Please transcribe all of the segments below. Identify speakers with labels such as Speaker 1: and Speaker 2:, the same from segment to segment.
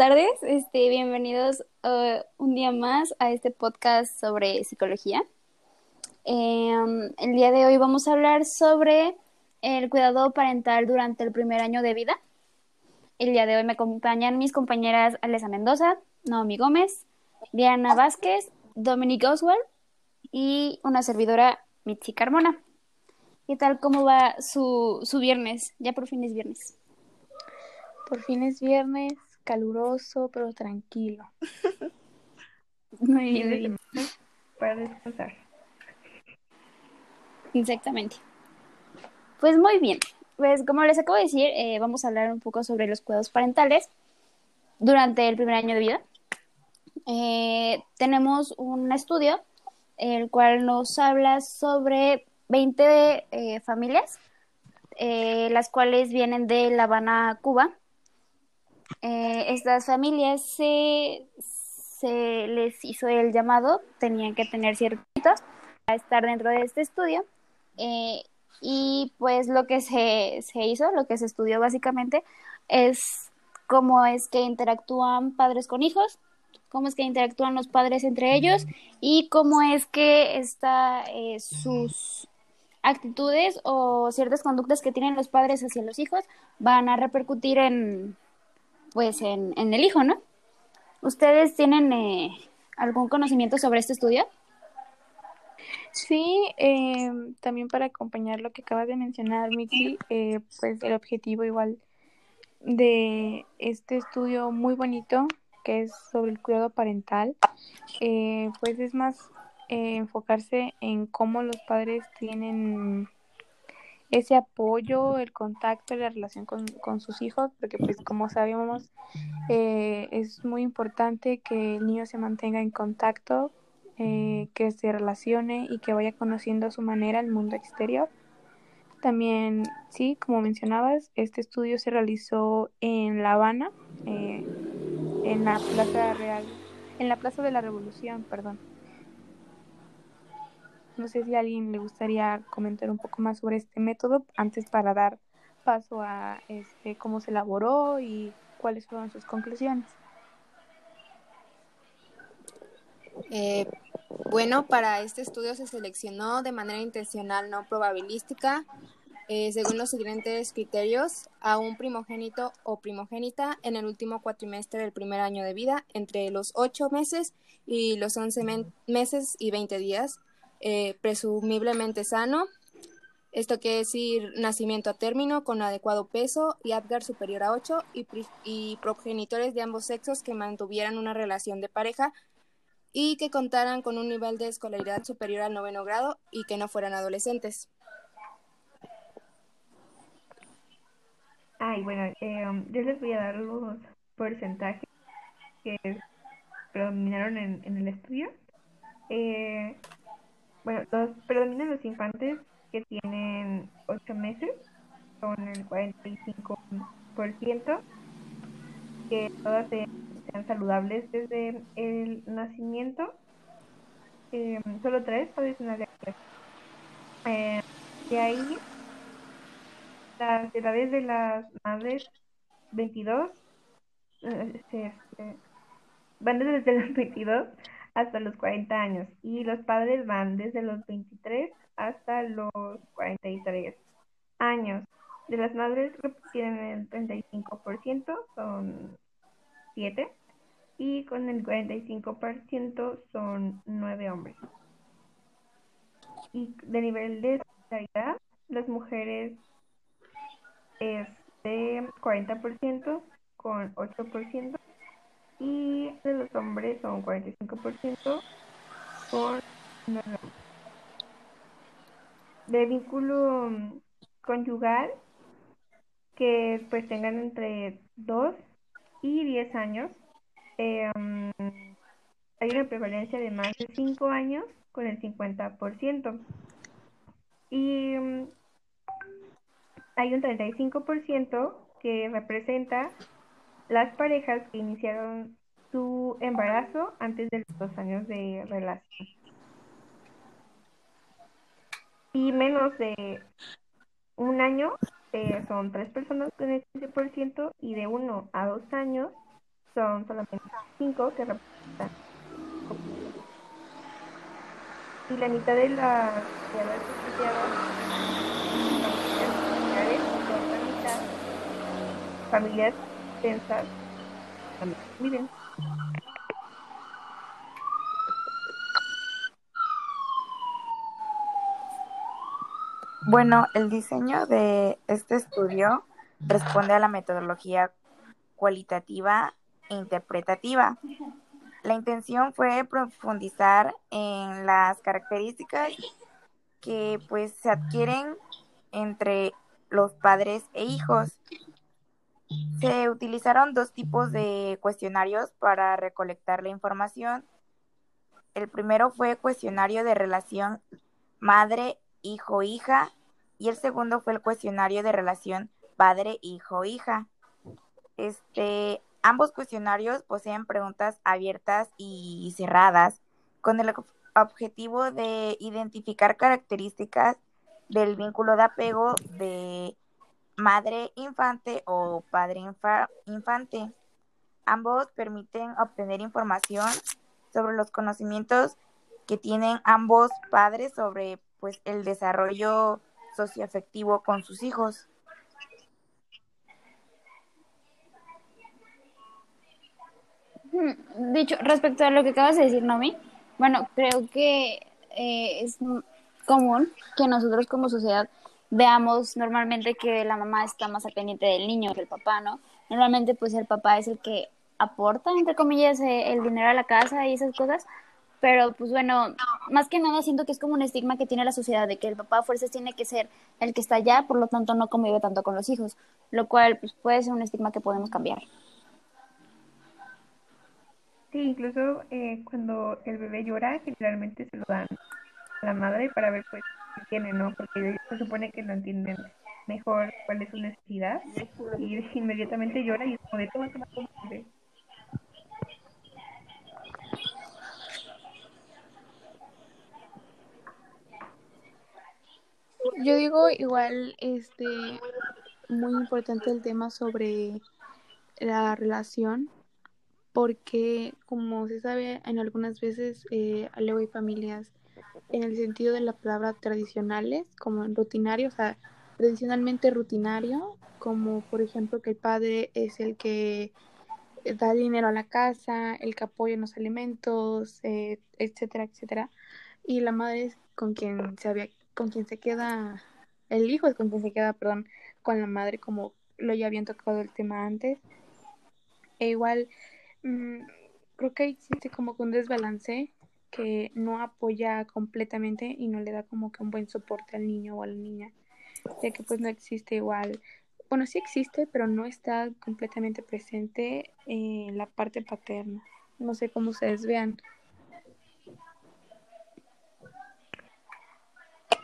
Speaker 1: tardes, este, bienvenidos uh, un día más a este podcast sobre psicología. Em, el día de hoy vamos a hablar sobre el cuidado parental durante el primer año de vida. El día de hoy me acompañan mis compañeras Alesa Mendoza, Naomi Gómez, Diana Vázquez, Dominic Oswald y una servidora Mitzi Carmona. ¿Qué tal? ¿Cómo va su, su viernes? Ya por fin es viernes.
Speaker 2: Por fin es viernes, caluroso, pero tranquilo.
Speaker 1: Muy bien.
Speaker 3: Para descansar.
Speaker 1: Exactamente. Pues muy bien. Pues como les acabo de decir, eh, vamos a hablar un poco sobre los cuidados parentales durante el primer año de vida. Eh, tenemos un estudio el cual nos habla sobre 20 eh, familias, las cuales vienen de La Habana, Cuba, eh, estas familias se, se les hizo el llamado, tenían que tener ciertos para estar dentro de este estudio. Eh, y pues lo que se, se hizo, lo que se estudió básicamente, es cómo es que interactúan padres con hijos, cómo es que interactúan los padres entre ellos y cómo es que está, eh, sus actitudes o ciertas conductas que tienen los padres hacia los hijos van a repercutir en, pues en, en el hijo, ¿no? ¿Ustedes tienen eh, algún conocimiento sobre este estudio?
Speaker 2: Sí, eh, también para acompañar lo que acabas de mencionar, Miki, eh, pues el objetivo igual de este estudio muy bonito que es sobre el cuidado parental, eh, pues es más eh, enfocarse en cómo los padres tienen ese apoyo, el contacto, la relación con, con sus hijos, porque pues como sabemos eh, es muy importante que el niño se mantenga en contacto, eh, que se relacione y que vaya conociendo a su manera el mundo exterior. También, sí, como mencionabas, este estudio se realizó en La Habana, eh, en la Plaza Real, en la Plaza de la Revolución, perdón. No sé si a alguien le gustaría comentar un poco más sobre este método antes para dar paso a este, cómo se elaboró y cuáles fueron sus conclusiones.
Speaker 4: Eh, bueno, para este estudio se seleccionó de manera intencional, no probabilística, eh, según los siguientes criterios, a un primogénito o primogénita en el último cuatrimestre del primer año de vida, entre los 8 meses y los 11 meses y 20 días, eh, presumiblemente sano. Esto quiere decir nacimiento a término con adecuado peso y Apgar superior a 8 y, progenitores de ambos sexos que mantuvieran una relación de pareja y que contaran con un nivel de escolaridad superior al noveno grado y que no fueran adolescentes.
Speaker 3: Ay, bueno, eh, yo les voy a dar los porcentajes que predominaron en, en el estudio. Eh, bueno, los predominan los infantes que tienen 8 meses, son el 45%, que todas sean saludables desde el nacimiento. Eh, solo tres padecen una eh, de ahí, las edades de las madres, 22, este, van desde los 22 hasta los 40 años y los padres van desde los 23 hasta los 43 años. De las madres tienen el 35% son 7 y con el 45% son 9 hombres. Y de nivel de escolaridad, las mujeres es de 40% con 8% y de los hombres son 45% con de vínculo conyugal que pues tengan entre 2 y 10 años eh, hay una prevalencia de más de 5 años con el 50% y um, hay un 35% que representa las parejas que iniciaron su embarazo antes de los dos años de relación. Y menos de un año eh, son tres personas con el 15% y de uno a dos años son solamente cinco que representan y la mitad de las familias familiares familias también viven.
Speaker 5: Bueno, el diseño de este estudio responde a la metodología cualitativa e interpretativa. La intención fue profundizar en las características que pues se adquieren entre los padres e hijos. Se utilizaron dos tipos de cuestionarios para recolectar la información. El primero fue cuestionario de relación madre-hijo-hija y el segundo fue el cuestionario de relación padre-hijo-hija. Este, ambos cuestionarios poseen preguntas abiertas y cerradas con el objetivo de identificar características del vínculo de apego de madre infante o padre infante. Ambos permiten obtener información sobre los conocimientos que tienen ambos padres sobre pues el desarrollo socioafectivo con sus hijos.
Speaker 1: Dicho, respecto a lo que acabas de decir, Nomi, bueno, creo que eh, es común que nosotros como sociedad veamos normalmente que la mamá está más al pendiente del niño que el papá, ¿no? Normalmente pues el papá es el que aporta, entre comillas, eh, el dinero a la casa y esas cosas, pero pues bueno, más que nada siento que es como un estigma que tiene la sociedad de que el papá a fuerzas tiene que ser el que está allá, por lo tanto no convive tanto con los hijos, lo cual pues puede ser un estigma que podemos cambiar.
Speaker 3: Sí, incluso eh, cuando el bebé llora, generalmente se lo dan a la madre para ver pues tiene, ¿no? Porque se supone que lo entienden mejor cuál es su necesidad y inmediatamente llora y es como de toma, toma, bebé.
Speaker 2: Yo digo igual, este, muy importante el tema sobre la relación porque como se sabe en algunas veces eh, luego hay familias en el sentido de la palabra tradicionales como rutinario, o sea, tradicionalmente rutinario, como por ejemplo que el padre es el que da dinero a la casa, el que apoya en los alimentos, eh, etcétera, etcétera, y la madre es con quien se había, con quien se queda, el hijo es con quien se queda, perdón, con la madre como lo ya habían tocado el tema antes. E igual Mm, creo que existe como que un desbalance que no apoya completamente y no le da como que un buen soporte al niño o a la niña, ya que pues no existe igual, bueno, sí existe, pero no está completamente presente en la parte paterna. No sé cómo ustedes vean.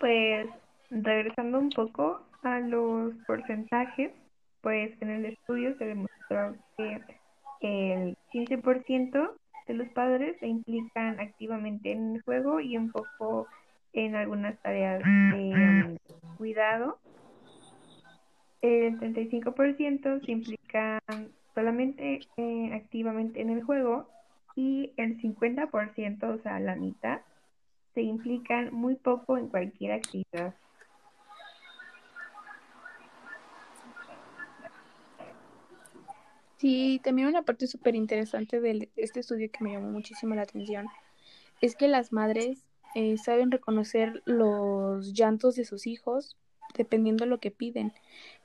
Speaker 3: Pues regresando un poco a los porcentajes, pues en el estudio se demostró que el 15% de los padres se implican activamente en el juego y un poco en algunas tareas de cuidado. El 35% se implican solamente eh, activamente en el juego y el 50%, o sea, la mitad, se implican muy poco en cualquier actividad.
Speaker 2: Sí, también una parte súper interesante de este estudio que me llamó muchísimo la atención es que las madres eh, saben reconocer los llantos de sus hijos dependiendo de lo que piden.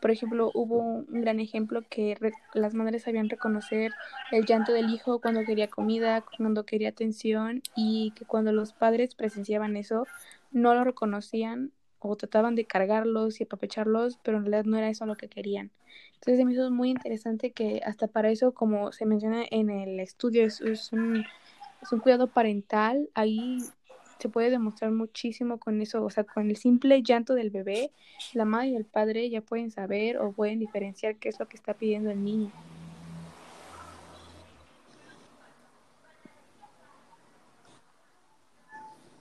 Speaker 2: Por ejemplo, hubo un gran ejemplo que las madres sabían reconocer el llanto del hijo cuando quería comida, cuando quería atención y que cuando los padres presenciaban eso no lo reconocían o trataban de cargarlos y apapecharlos, pero en realidad no era eso lo que querían. Entonces me hizo muy interesante que hasta para eso, como se menciona en el estudio, es, un, es un cuidado parental, ahí se puede demostrar muchísimo con eso, o sea, con el simple llanto del bebé, la madre y el padre ya pueden saber o pueden diferenciar qué es lo que está pidiendo el niño.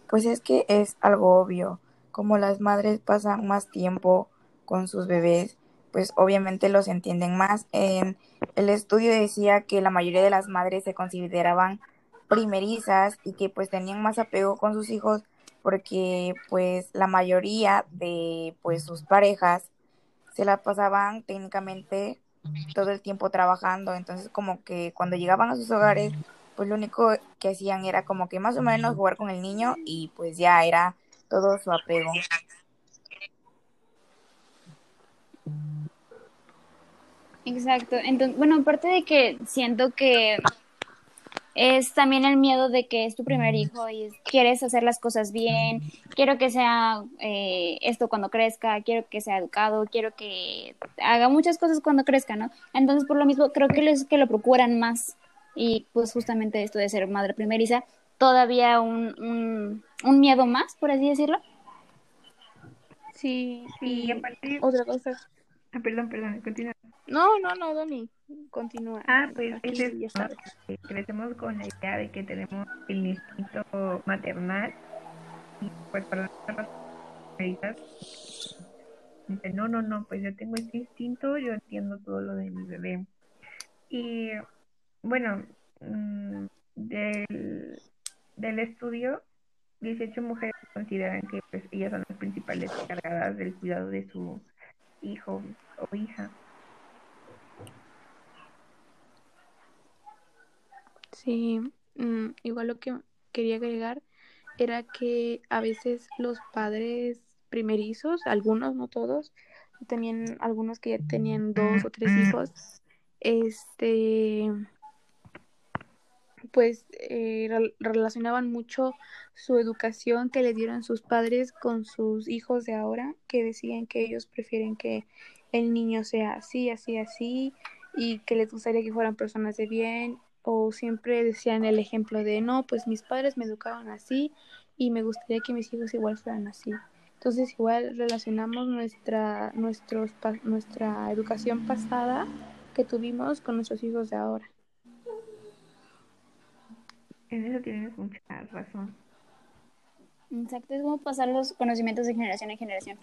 Speaker 5: Pues es que es algo obvio, como las madres pasan más tiempo con sus bebés, pues obviamente los entienden más. En el estudio decía que la mayoría de las madres se consideraban primerizas y que pues tenían más apego con sus hijos porque pues la mayoría de pues sus parejas se la pasaban técnicamente todo el tiempo trabajando, entonces como que cuando llegaban a sus hogares pues lo único que hacían era como que más o menos jugar con el niño y pues ya era todo su apego.
Speaker 1: Exacto. Entonces, bueno, aparte de que siento que es también el miedo de que es tu primer hijo y quieres hacer las cosas bien, quiero que sea eh, esto cuando crezca, quiero que sea educado, quiero que haga muchas cosas cuando crezca, ¿no? Entonces, por lo mismo, creo que es que lo procuran más y pues justamente esto de ser madre primeriza, todavía un, un, un miedo más, por así decirlo.
Speaker 2: Sí,
Speaker 3: Sí,
Speaker 2: y
Speaker 3: aparte-
Speaker 2: otra cosa.
Speaker 3: Ah, perdón, perdón, continúa.
Speaker 2: No, no, no, Doni, continúa.
Speaker 3: Ah, pues
Speaker 2: Aquí
Speaker 3: es eso,
Speaker 2: ya
Speaker 3: ¿no?
Speaker 2: sabes.
Speaker 3: Que crecemos con la idea de que tenemos el instinto maternal y pues para las dice, no, no, no, pues yo tengo este instinto, yo entiendo todo lo de mi bebé. Y bueno, mm, del, del estudio, 18 mujeres consideran que pues ellas son las principales encargadas del cuidado de su hijo o hija.
Speaker 2: Sí, mm, igual lo que quería agregar era que a veces los padres primerizos, algunos, no todos, tenían algunos que ya tenían dos o tres hijos, este, pues eh, rel- relacionaban mucho su educación que le dieron sus padres con sus hijos de ahora, que decían que ellos prefieren que el niño sea así, así, así, y que les gustaría que fueran personas de bien, o siempre decían el ejemplo de, no, pues mis padres me educaron así y me gustaría que mis hijos igual fueran así. Entonces igual relacionamos nuestra, nuestros, nuestra educación pasada que tuvimos con nuestros hijos de ahora.
Speaker 3: En eso tienes mucha razón.
Speaker 1: Exacto, es como pasar los conocimientos de generación en generación.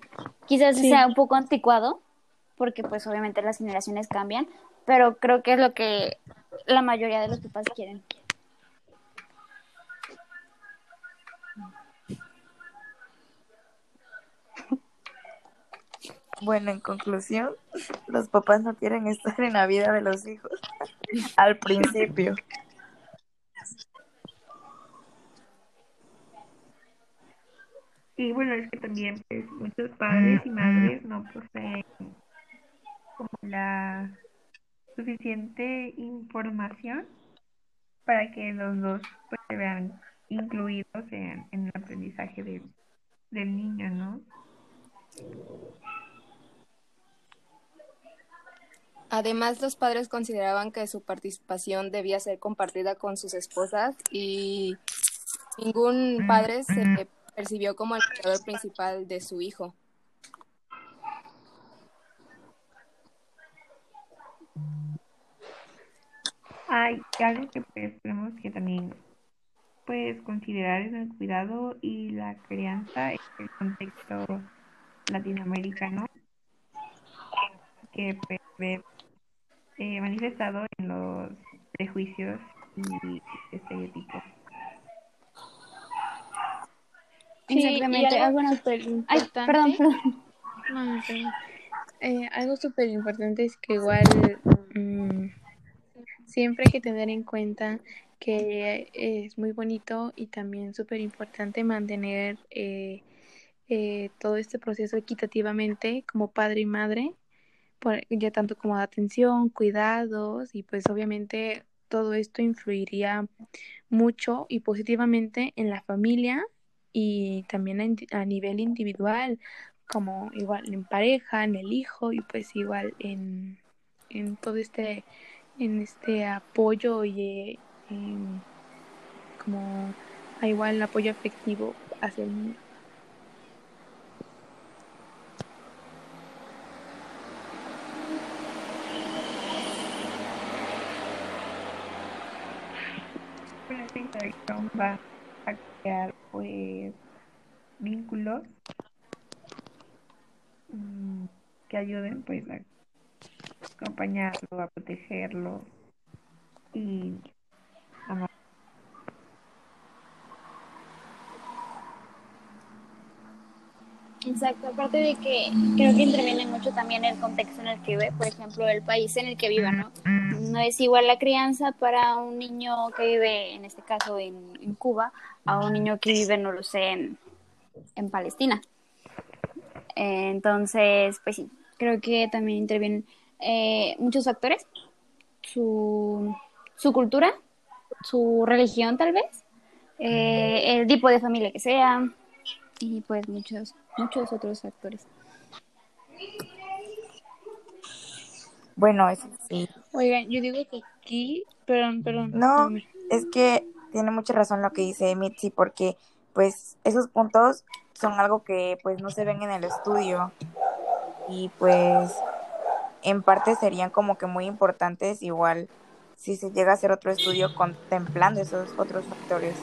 Speaker 1: Quizás
Speaker 2: Sí.
Speaker 1: sea un poco anticuado, porque pues obviamente las generaciones cambian, pero creo que es lo que la mayoría de los papás quieren.
Speaker 5: Bueno, en conclusión, los papás no quieren estar en la vida de los hijos al principio.
Speaker 3: Y bueno, es que también pues, muchos padres y madres no poseen como la suficiente información para que los dos pues, se vean incluidos en, en el aprendizaje de- del niño, ¿no?
Speaker 4: Además, los padres consideraban que su participación debía ser compartida con sus esposas y ningún padre se percibió como el cuidador principal de su hijo.
Speaker 3: Hay algo que pues, tenemos que también pues considerar en el cuidado y la crianza en el contexto latinoamericano que pues, eh, manifestado en los prejuicios y estereotipos.
Speaker 2: Sí,
Speaker 1: Exactamente.
Speaker 2: algo
Speaker 1: Ah, bueno,
Speaker 2: súper
Speaker 1: Ay,
Speaker 2: importante-
Speaker 1: perdón, perdón.
Speaker 2: No, no, perdón. Eh, algo súper importante es que igual mm, siempre hay que tener en cuenta que es muy bonito y también súper importante mantener eh, eh, todo este proceso equitativamente como padre y madre, por- ya tanto como atención, cuidados y pues obviamente todo esto influiría mucho y positivamente en la familia y también a, nivel individual, como igual en pareja, en el hijo y pues igual en, en todo este, en este apoyo y eh, em, como igual el apoyo afectivo hacia el niño.
Speaker 3: Pues vínculos mm, que ayuden pues a acompañarlo, a protegerlo y amar.
Speaker 1: Exacto, aparte de que creo que interviene mucho también el contexto en el que vive, por ejemplo, el país en el que viva, ¿no? No es igual la crianza para un niño que vive, en este caso, en, Cuba, a un niño que vive, no lo sé, en, en Palestina. Entonces, pues sí, creo que también intervienen eh, muchos factores, su, su cultura, su religión tal vez, eh, el tipo de familia que sea y pues muchos, muchos otros factores.
Speaker 5: Bueno, eso sí.
Speaker 2: Oigan, yo digo que aquí, perdón, perdón.
Speaker 5: No, es que tiene mucha razón lo que dice Mitzi, porque pues esos puntos son algo que pues no se ven en el estudio y pues en parte serían como que muy importantes igual si se llega a hacer otro estudio contemplando esos otros factores.